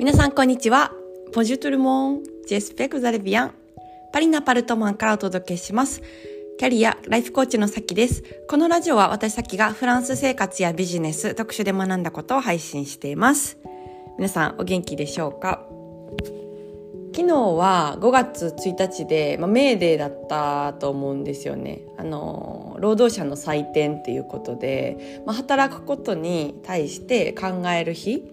皆さんこんにちは。ポジュトゥルモン、ジェスペクザレビアン。パリナパルトマンからお届けします。キャリア、ライフコーチのさきです。このラジオは私さきがフランス生活やビジネス、特殊で学んだことを配信しています。皆さんお元気でしょうか？昨日は5月1日で、まあ、メーデーだったと思うんですよね。あの労働者の祭典っていうことで、まあ、働くことに対して考える日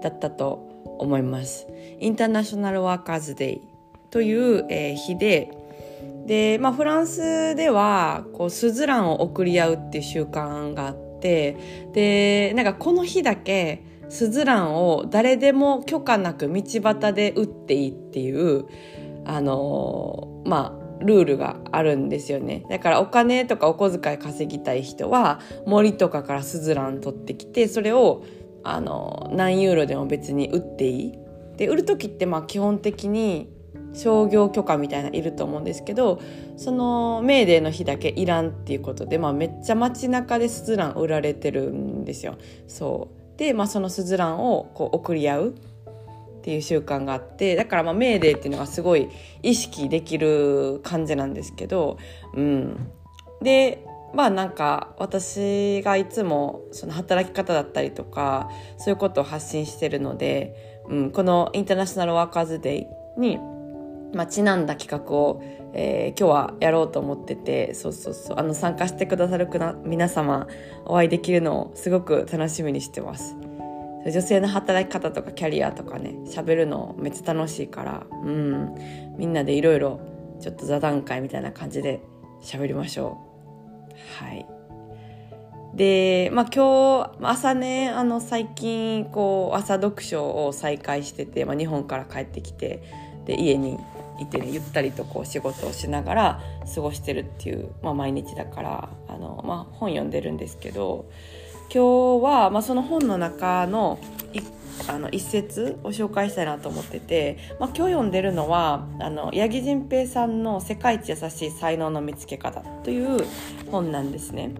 だったと思います。インターナショナルワーカーズデイという、えー、日でで、まあ、フランスではこうスズランを送り合うっていう習慣があってでなんかこの日だけスズランを誰でも許可なく道端で打っていいっていうあのまあルールがあるんですよねだからお金とかお小遣い稼ぎたい人は森とかからスズラン取ってきてそれをあの何ユーロでも別に売っていい？で売る時ってまあ基本的に商業許可みたいないると思うんですけどそのメーデーの日だけいらんっていうことで、まあ、めっちゃ街中でスズラン売られてるんですよ。そう。で、まあ、そのスズランをこう送り合うっていう習慣があってだからまあメーデーっていうのがすごい意識できる感じなんですけど、うん、でまあなんか私がいつもその働き方だったりとかそういうことを発信してるので、うん、このインターナショナルワーカーズデイに、まあ、ちなんだ企画を、えー、今日はやろうと思っててそうそうそうあの参加してくださる皆様お会いできるのをすごく楽しみにしてます。女性の働き方とかキャリアとかね喋るのめっちゃ楽しいからうんみんなでいろいろちょっと座談会みたいな感じで喋りましょう。はい。で、まあ今日、朝ね、あの最近、こう、朝読書を再開してて、まあ日本から帰ってきて、で、家にいてね、ゆったりとこう仕事をしながら過ごしてるっていう、まあ毎日だから、あの、まあ本読んでるんですけど、今日は、まあその本の中のあの一節を紹介したいなと思ってて、まあ、今日読んでるのはあの八木仁平さんの「世界一優しい才能の見つけ方」という本なんですね。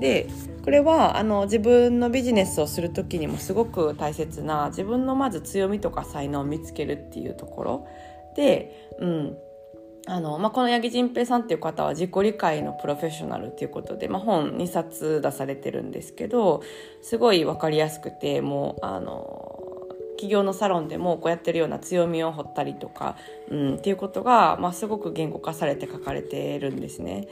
でこれはあの自分のビジネスをする時にもすごく大切な自分のまず強みとか才能を見つけるっていうところで、うんあのまあ、この八木仁平さんっていう方は自己理解のプロフェッショナルっていうことで、まあ、本2冊出されてるんですけどすごい分かりやすくてもうあの企業のサロンでもこうやってるような強みを掘ったりとか、うん、っていうことが、まあ、すごく言語化されて書かれてるんですね。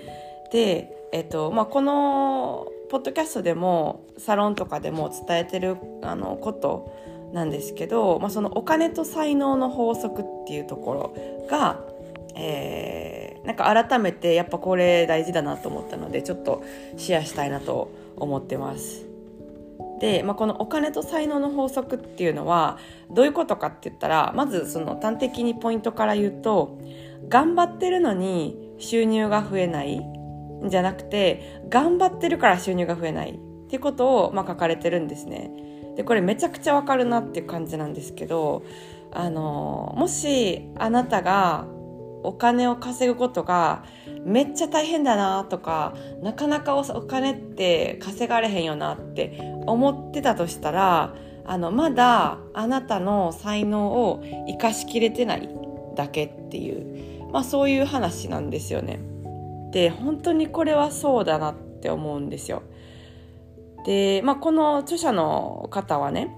で、えっとまあ、このポッドキャストでもサロンとかでも伝えてるあのことなんですけど、まあ、そのお金と才能の法則っていうところが、えー、なんか改めてやっぱこれ大事だなと思ったのでちょっとシェアしたいなと思ってます。で、まあ、このお金と才能の法則っていうのはどういうことかって言ったらまずその端的にポイントから言うと頑張ってるのに収入が増えないんじゃなくて頑張ってるから収入が増えないっていうことをまあ書かれてるんですね。でこれめちゃくちゃわかるなっていう感じなんですけどあのもしあなたがお金を稼ぐことがめっちゃ大変だなとかなかなかお金って稼がれへんよなって思ってたとしたらあのまだあなたの才能を生かしきれてないだけっていう、まあ、そういう話なんですよね。で本当にこれはそうだなって思うんですよ。で、まあ、この著者の方はね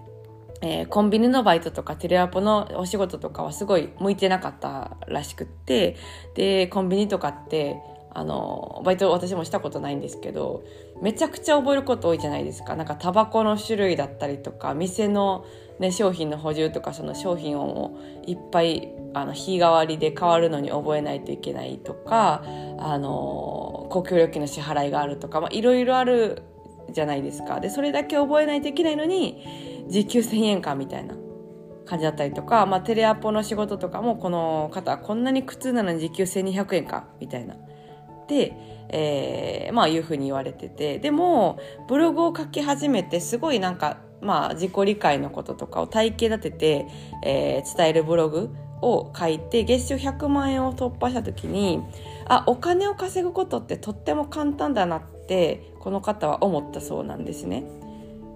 えー、コンビニのバイトとかテレアポのお仕事とかはすごい向いてなかったらしくってでコンビニとかってあのバイト私もしたことないんですけどめちゃくちゃ覚えること多いじゃないですか。なんかタバコの種類だったりとか店の、ね、商品の補充とかその商品をいっぱいあの日替わりで変わるのに覚えないといけないとかあの公共料金の支払いがあるとかいろいろあるじゃないですかでそれだけ覚えないといけないのに時給1000円かみたいな感じだったりとか、まあ、テレアポの仕事とかもこの方はこんなに苦痛なのに時給1200円かみたいな。で、えー、まあいうふうに言われててでもブログを書き始めてすごいなんかまあ自己理解のこととかを体系立てて、えー、伝えるブログを書いて月収100万円を突破した時にあお金を稼ぐことってとっても簡単だなってこの方は思ったそうなんですね。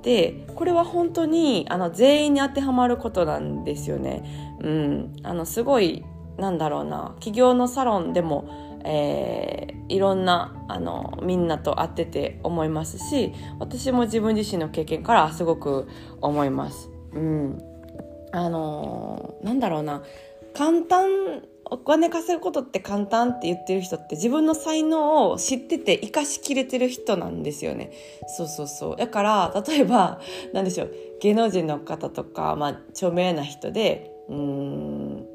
でこれは本当にあの全員に当てはまることなんですよね。うん、あのすごいなんだろうな企業のサロンでも、えー、いろんなあのみんなと会ってて思いますし私も自分自身の経験からすごく思います。うん、あのー、なんだろうな簡単お金稼ぐことって簡単って言ってる人って自分の才能を知ってて生かしきれてる人なんですよね。そうそうそう。だから、例えば、なんでしょう、芸能人の方とか、まあ、著名な人で、うーん、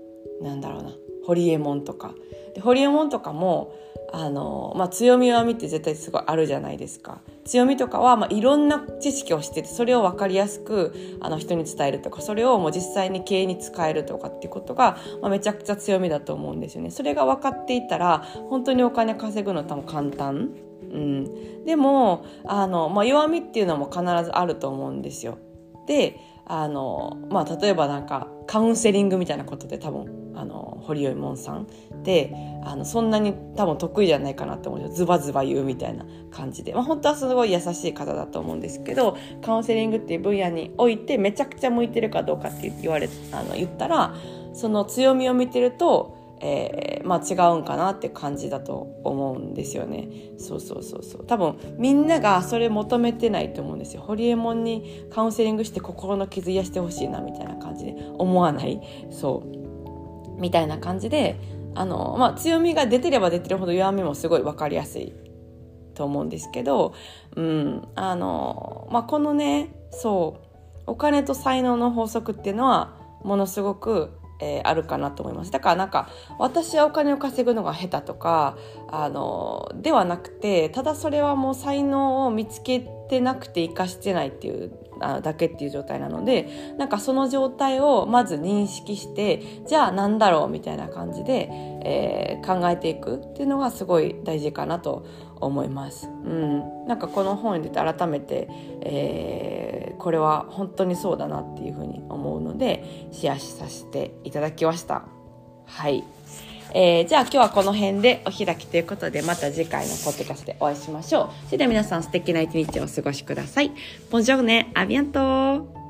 なんだろうな、ホリエモンとか。で、ホリエモンとかも、あの、まあ、強み弱みって絶対すごいあるじゃないですか。強みとかは、まあ、いろんな知識を知ってて、それを分かりやすく、あの、人に伝えるとか、それをもう実際に経営に使えるとかっていうことが、まあ、めちゃくちゃ強みだと思うんですよね。それが分かっていたら、本当にお金稼ぐの多分簡単。うん。でも、あの、まあ、弱みっていうのも必ずあると思うんですよ。で、あの、まあ、例えばなんか、カウンセリングみたいなことで多分、あの、堀尾門さんってあのそんなに多分得意じゃないかなって思うズバズバ言うみたいな感じで、まあ、本当はすごい優しい方だと思うんですけどカウンセリングっていう分野においてめちゃくちゃ向いてるかどうかって言われあの言ったらその強みを見てるとえー、まあ違うんかなって感じだと思うんですよね。そうそうそうそう。多分みんながそれ求めてないと思うんですよ。ホリエモンにカウンセリングして心の傷癒してほしいなみたいな感じで思わない。そう。みたいな感じであの、まあ、強みが出てれば出てるほど弱みもすごい分かりやすいと思うんですけど、うんあのまあ、このねそうお金と才能の法則っていうのはものすごくえー、あるかなと思います。だからなんか私はお金を稼ぐのが下手とかあのではなくてただそれはもう才能を見つけてなくて生かしてないっていうだけっていう状態なのでなんかその状態をまず認識してじゃあ何だろうみたいな感じで、えー、考えていくっていうのがすごい大事かなと思います。うん、なんかこの本に出て改めて、えー、これは本当にそうだなっていうふうに思うのでシェアさせていただきました。はい。えー、じゃあ今日はこの辺でお開きということでまた次回のポッドキャストでお会いしましょう。それでは皆さん素敵な一日をお過ごしください。ボンジョーネ、アビアント